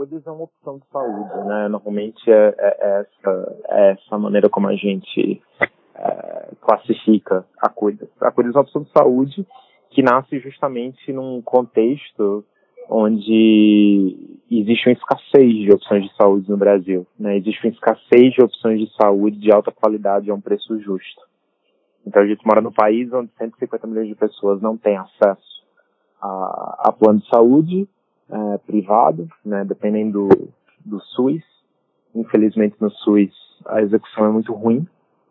Cuidas é uma opção de saúde, né? Normalmente é, é, é essa, é essa maneira como a gente é, classifica a Cuidas. A Cuidas é uma opção de saúde que nasce justamente num contexto onde existe uma escassez de opções de saúde no Brasil. Né? Existe uma escassez de opções de saúde de alta qualidade a um preço justo. Então a gente mora num país onde 150 milhões de pessoas não têm acesso a, a plano de saúde é, privado, né, dependendo do, do SUS. Infelizmente no SUS a execução é muito ruim,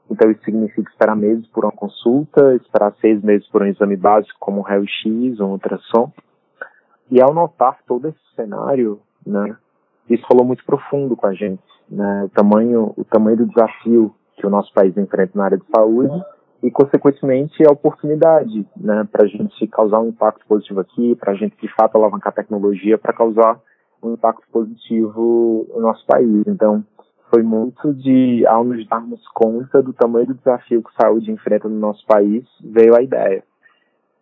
então isso significa esperar meses por uma consulta, esperar seis meses por um exame básico como um raio-x, um ultrassom. E ao notar todo esse cenário, né, isso falou muito profundo com a gente, né, o tamanho, o tamanho do desafio que o nosso país enfrenta na área de saúde e, consequentemente, a oportunidade né, para a gente causar um impacto positivo aqui, para a gente, de fato, alavancar tecnologia para causar um impacto positivo no nosso país. Então, foi muito de, ao nos darmos conta do tamanho do desafio que a saúde enfrenta no nosso país, veio a ideia.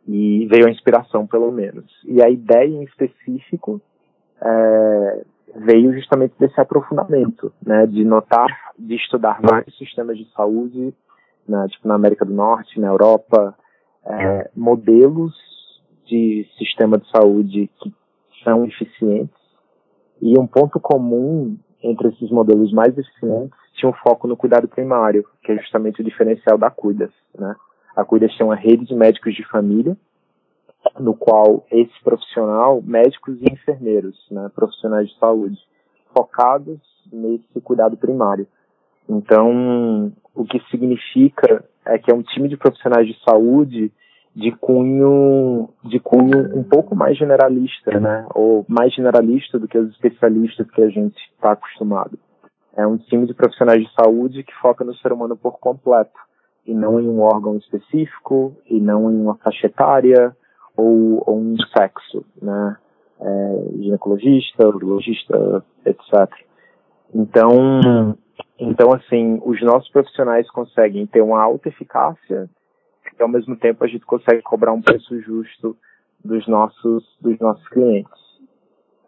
E veio a inspiração, pelo menos. E a ideia em específico é, veio justamente desse aprofundamento, né, de notar, de estudar vários sistemas de saúde na, tipo na América do Norte, na Europa, é, modelos de sistema de saúde que são eficientes e um ponto comum entre esses modelos mais eficientes tinha um foco no cuidado primário, que é justamente o diferencial da Cuidas, né? A Cuidas tem uma rede de médicos de família, no qual esse profissional, médicos e enfermeiros, né, profissionais de saúde, focados nesse cuidado primário. Então, o que significa é que é um time de profissionais de saúde de cunho de cunho um pouco mais generalista, né? Ou mais generalista do que os especialistas que a gente está acostumado. É um time de profissionais de saúde que foca no ser humano por completo e não em um órgão específico e não em uma faixa etária ou, ou um sexo, né? É, ginecologista, urologista, etc. Então, então, assim, os nossos profissionais conseguem ter uma alta eficácia e, ao mesmo tempo, a gente consegue cobrar um preço justo dos nossos, dos nossos clientes.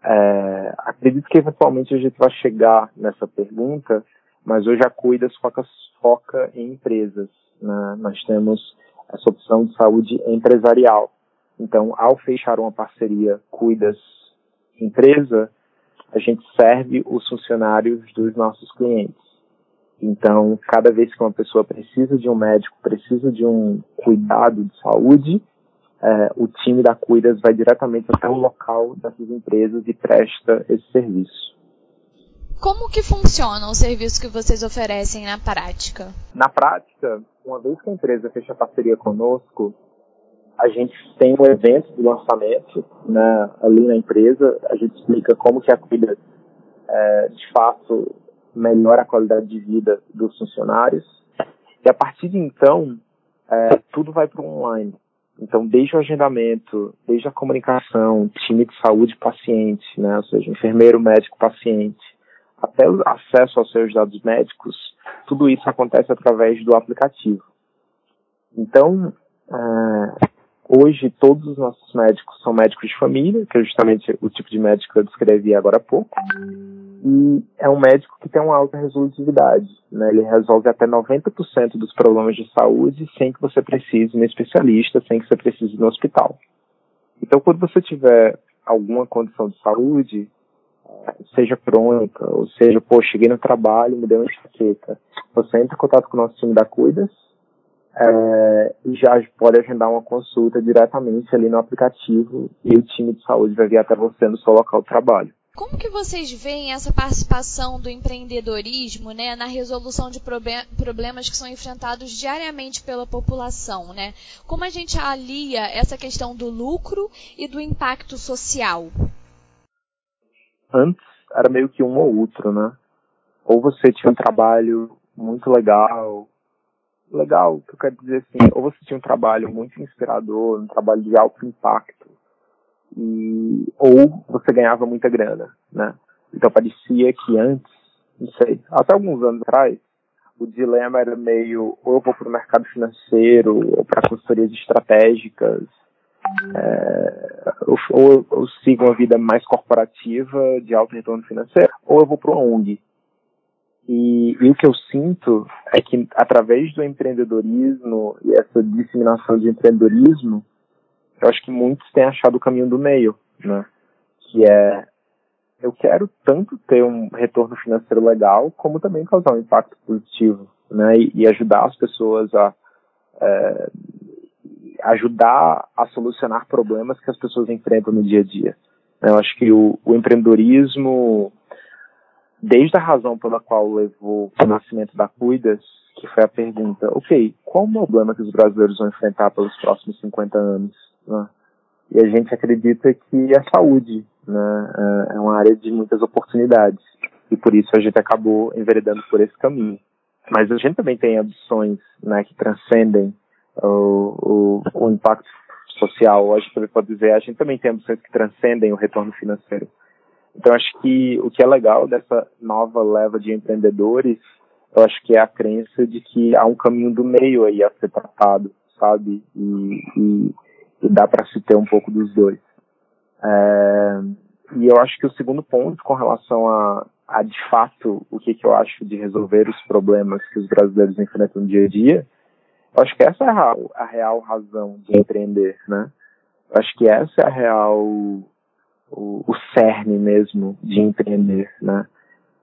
É, acredito que, eventualmente, a gente vai chegar nessa pergunta, mas hoje a Cuidas foca, foca em empresas. Né? Nós temos essa opção de saúde empresarial. Então, ao fechar uma parceria Cuidas empresa, a gente serve os funcionários dos nossos clientes. Então, cada vez que uma pessoa precisa de um médico, precisa de um cuidado de saúde, é, o time da Cuidas vai diretamente até o local dessas empresas e presta esse serviço. Como que funciona o serviço que vocês oferecem na prática? Na prática, uma vez que a empresa fecha parceria conosco, a gente tem um evento de lançamento né, ali na empresa, a gente explica como que a Cuidas é, de fato melhora a qualidade de vida dos funcionários. E a partir de então, é, tudo vai para o online. Então, desde o agendamento, desde a comunicação, time de saúde paciente, né, ou seja, enfermeiro, médico, paciente, até o acesso aos seus dados médicos, tudo isso acontece através do aplicativo. Então, é, Hoje, todos os nossos médicos são médicos de família, que é justamente o tipo de médico que eu descrevi agora há pouco. E é um médico que tem uma alta resolutividade. Né? Ele resolve até 90% dos problemas de saúde sem que você precise de um especialista, sem que você precise ir no hospital. Então, quando você tiver alguma condição de saúde, seja crônica, ou seja, pô, cheguei no trabalho, me deu uma enxaqueca, você entra em contato com o nosso time da Cuidas, é, já pode agendar uma consulta diretamente ali no aplicativo e o time de saúde vai vir até você no seu local de trabalho. Como que vocês veem essa participação do empreendedorismo né, na resolução de problemas que são enfrentados diariamente pela população? Né? Como a gente alia essa questão do lucro e do impacto social? Antes era meio que um ou outro, né? Ou você tinha um trabalho muito legal, legal, que eu quero dizer assim, ou você tinha um trabalho muito inspirador, um trabalho de alto impacto, e, ou você ganhava muita grana, né? Então parecia que antes, não sei, até alguns anos atrás, o dilema era meio, ou eu vou para o mercado financeiro, ou para consultorias estratégicas, É, ou eu sigo uma vida mais corporativa, de alto retorno financeiro, ou eu vou para uma ONG. E, e, o que eu sinto é que, através do empreendedorismo e essa disseminação de empreendedorismo, eu acho que muitos têm achado o caminho do meio, né? Que é, eu quero tanto ter um retorno financeiro legal, como também causar um impacto positivo, né? E, e ajudar as pessoas a é, ajudar a solucionar problemas que as pessoas enfrentam no dia a dia. Eu acho que o, o empreendedorismo desde a razão pela qual levou o nascimento da Cuidas, que foi a pergunta, ok, qual o problema que os brasileiros vão enfrentar pelos próximos 50 anos? Né? E a gente acredita que a saúde né, é, é uma área de muitas oportunidades. E por isso a gente acabou enveredando por esse caminho. Mas a gente também tem ambições né, que transcendem o, o, o impacto social. Gente também pode dizer, a gente também tem ambições que transcendem o retorno financeiro. Então, acho que o que é legal dessa nova leva de empreendedores, eu acho que é a crença de que há um caminho do meio aí a ser tratado, sabe? E, e dá para se ter um pouco dos dois. É, e eu acho que o segundo ponto, com relação a, a de fato o que, que eu acho de resolver os problemas que os brasileiros enfrentam no dia a dia, eu acho que essa é a, a real razão de empreender, né? Eu acho que essa é a real o, o cerne mesmo de empreender, né?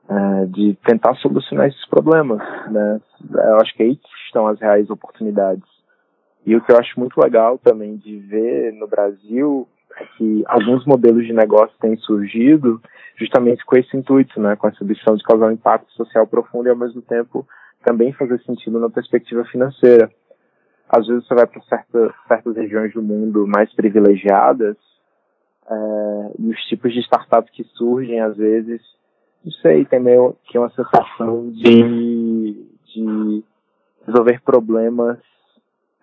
Uh, de tentar solucionar esses problemas, né? Eu acho que aí estão as reais oportunidades. E o que eu acho muito legal também de ver no Brasil é que alguns modelos de negócio têm surgido justamente com esse intuito, né? Com essa ambição de causar um impacto social profundo e ao mesmo tempo também fazer sentido na perspectiva financeira. Às vezes você vai para certa, certas regiões do mundo mais privilegiadas é, e os tipos de startups que surgem, às vezes, não sei, tem meio que uma sensação de, de resolver problemas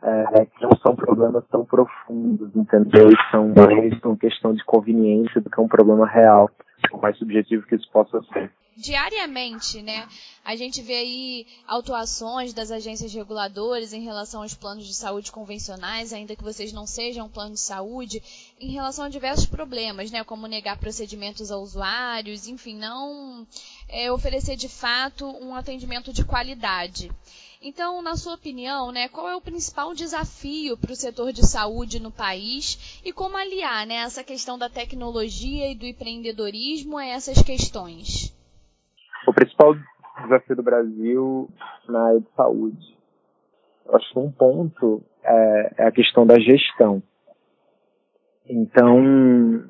é, que não são problemas tão profundos, entendeu? E são mais uma questão de conveniência do que um problema real, por mais subjetivo que isso possa ser diariamente, né? A gente vê aí autuações das agências reguladoras em relação aos planos de saúde convencionais, ainda que vocês não sejam um plano de saúde, em relação a diversos problemas, né? Como negar procedimentos a usuários, enfim, não é, oferecer de fato um atendimento de qualidade. Então, na sua opinião, né, qual é o principal desafio para o setor de saúde no país e como aliar né, essa questão da tecnologia e do empreendedorismo a essas questões? o principal desafio do Brasil na área de saúde. Eu acho que um ponto é, é a questão da gestão. Então,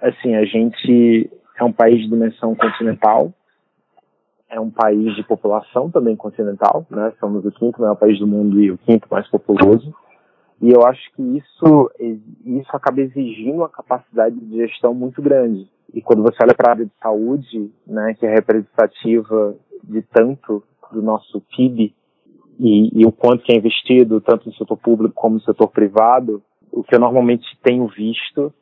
assim, a gente é um país de dimensão continental, é um país de população também continental, né? Somos o quinto maior país do mundo e o quinto mais populoso. E eu acho que isso, isso acaba exigindo uma capacidade de gestão muito grande. E quando você olha para a área de saúde, né, que é representativa de tanto do nosso PIB e, e o quanto que é investido tanto no setor público como no setor privado, o que eu normalmente tenho visto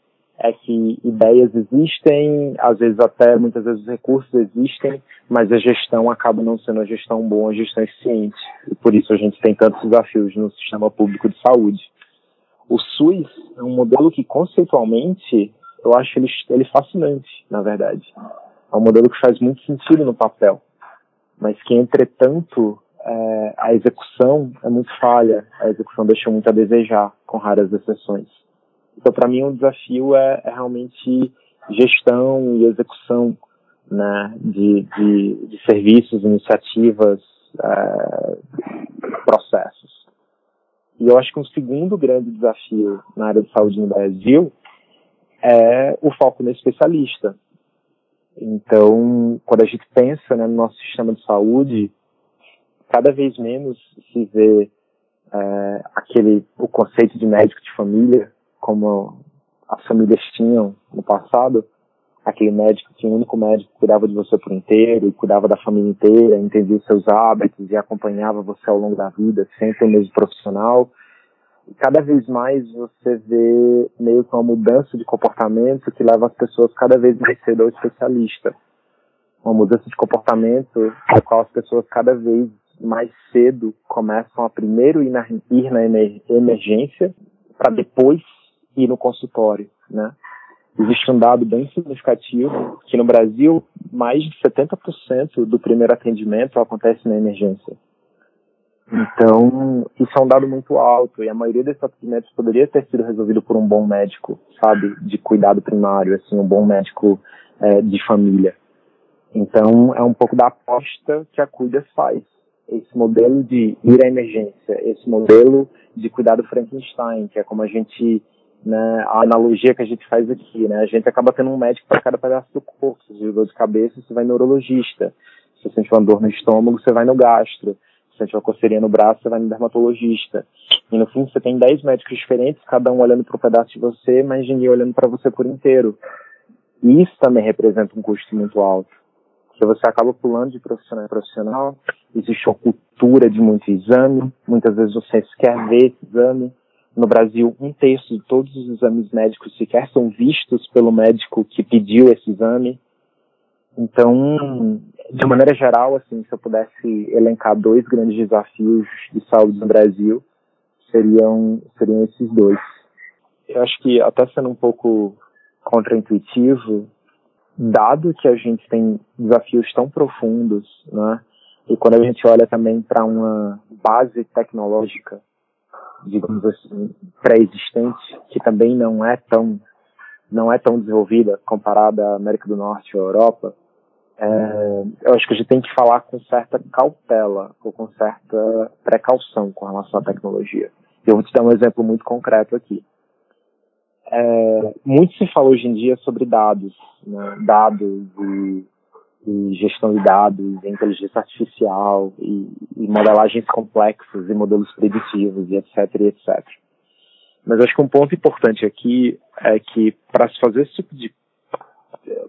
é que ideias existem, às vezes até muitas vezes os recursos existem, mas a gestão acaba não sendo uma gestão boa, uma gestão eficiente. E por isso a gente tem tantos desafios no sistema público de saúde. O SUS é um modelo que conceitualmente eu acho ele, ele fascinante, na verdade. É um modelo que faz muito sentido no papel, mas que entretanto é, a execução é muito falha, a execução deixa muito a desejar, com raras exceções. Então, para mim, um desafio é, é, realmente gestão e execução né, de, de, de serviços, iniciativas, é, processos. E eu acho que um segundo grande desafio na área de saúde no Brasil é o foco no especialista. Então, quando a gente pensa né, no nosso sistema de saúde, cada vez menos se vê é, aquele o conceito de médico de família como as famílias tinham no passado, aquele médico que o único médico cuidava de você por inteiro e cuidava da família inteira, entendia os seus hábitos e acompanhava você ao longo da vida, sempre o mesmo profissional. E cada vez mais você vê meio que uma mudança de comportamento que leva as pessoas cada vez mais cedo ao especialista. Uma mudança de comportamento na qual as pessoas cada vez mais cedo começam a primeiro ir na, ir na emergência para depois e no consultório, né? Existe um dado bem significativo que no Brasil mais de 70% do primeiro atendimento acontece na emergência. Então, isso é um dado muito alto e a maioria desses atendimentos poderia ter sido resolvido por um bom médico, sabe, de cuidado primário, assim, um bom médico é, de família. Então, é um pouco da aposta que a Cuidas faz. Esse modelo de ir à emergência, esse modelo de cuidado Frankenstein, que é como a gente, né, a analogia que a gente faz aqui, né, a gente acaba tendo um médico para cada pedaço do corpo. Se você dor de cabeça, você vai no neurologista. Se você sente uma dor no estômago, você vai no gastro. Se você sente uma coceirinha no braço, você vai no dermatologista. E no fim, você tem 10 médicos diferentes, cada um olhando para um pedaço de você, mas ninguém olhando para você por inteiro. E isso também representa um custo muito alto porque você acaba pulando de profissional em profissional, existe uma cultura de muito exame, muitas vezes você sequer vê esse exame. No Brasil, um terço de todos os exames médicos sequer são vistos pelo médico que pediu esse exame. Então, de maneira geral, assim, se eu pudesse elencar dois grandes desafios de saúde no Brasil, seriam, seriam esses dois. Eu acho que, até sendo um pouco contraintuitivo, dado que a gente tem desafios tão profundos, né? E quando a gente olha também para uma base tecnológica, digamos assim, pré-existente, que também não é tão não é tão desenvolvida comparada à América do Norte ou à Europa, é, eu acho que a gente tem que falar com certa cautela ou com certa precaução com relação à tecnologia. Eu vou te dar um exemplo muito concreto aqui. É, muito se fala hoje em dia sobre dados, né? dados e, e, gestão de dados, e inteligência artificial e, e, modelagens complexas e modelos preditivos e etc e etc. Mas acho que um ponto importante aqui é que para se fazer esse tipo de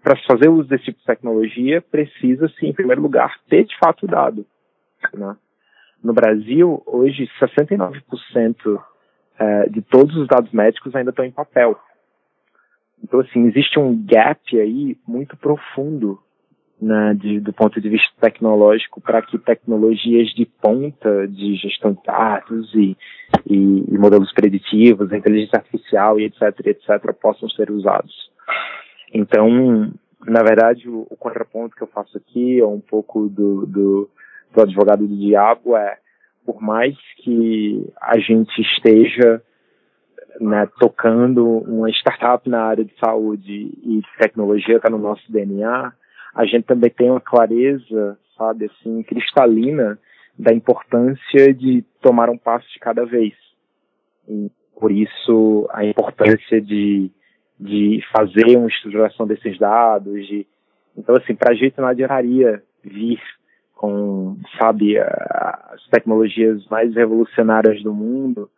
para se fazer uso desse tipo de tecnologia precisa-se em primeiro lugar ter de fato dado. Né? No Brasil hoje 69% é, de todos os dados médicos ainda estão em papel. Então, assim, existe um gap aí muito profundo né, de, do ponto de vista tecnológico para que tecnologias de ponta de gestão de dados e, e, e, modelos preditivos, inteligência artificial e etc, etc, possam ser usados. Então, na verdade, o, o contraponto que eu faço aqui é um pouco do, do, do advogado do diabo é por mais que a gente esteja né, tocando uma startup na área de saúde e tecnologia está no nosso DNA, a gente também tem uma clareza, sabe, assim, cristalina da importância de tomar um passo de cada vez. E por isso a importância de, de fazer uma estruturação desses dados, de, então assim, para a gente não adiantaria vir com, sabe, as tecnologias mais revolucionárias do mundo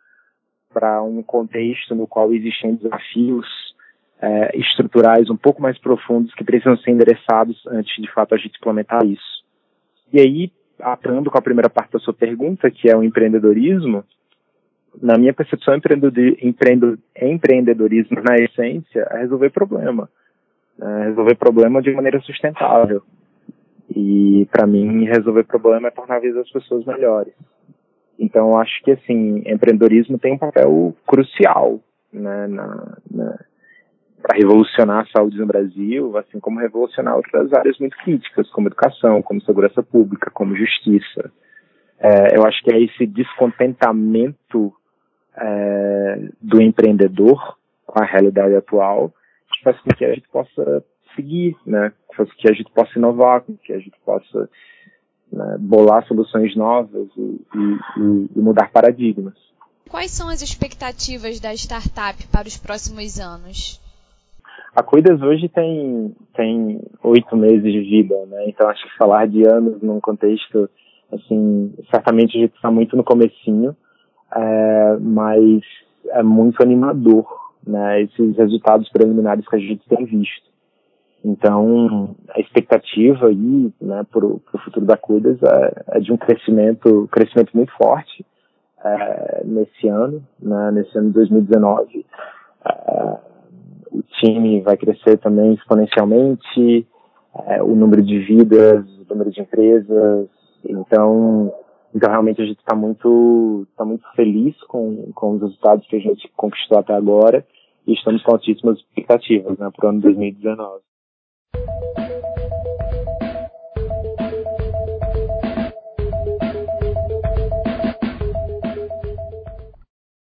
para um contexto no qual existem desafios é, estruturais um pouco mais profundos que precisam ser endereçados antes de fato a gente implementar isso. E aí, atando com a primeira parte da sua pergunta, que é o empreendedorismo, na minha percepção, empreendedorismo na essência é resolver problema. É resolver problema de maneira sustentável. E para mim, resolver problema é tornar a vida das pessoas melhores. Então, acho que assim, empreendedorismo tem um papel crucial né, na, na para revolucionar a saúde no Brasil, assim como revolucionar outras áreas muito críticas, como educação, como segurança pública, como justiça. É, eu acho que é esse descontentamento é, do empreendedor com a realidade atual que faz com que a gente possa seguir, né? Que a gente possa inovar, que a gente possa né, bolar soluções novas e, e, e mudar paradigmas. Quais são as expectativas da startup para os próximos anos? A Cuidas hoje tem tem oito meses de vida, né? Então acho que falar de anos num contexto assim, certamente a gente está muito no comecinho, é, mas é muito animador, né? Esses resultados preliminares que a gente tem visto. Então, a expectativa aí, né, para o futuro da Cuidas é, é, de um crescimento, crescimento muito forte é, nesse ano, né, nesse ano de 2019. É, o time vai crescer também exponencialmente, é, o número de vidas, o número de empresas. Então, então realmente a gente está muito, tá muito feliz com, com os resultados que a gente conquistou até agora e estamos com altíssimas expectativas né, para o ano 2019.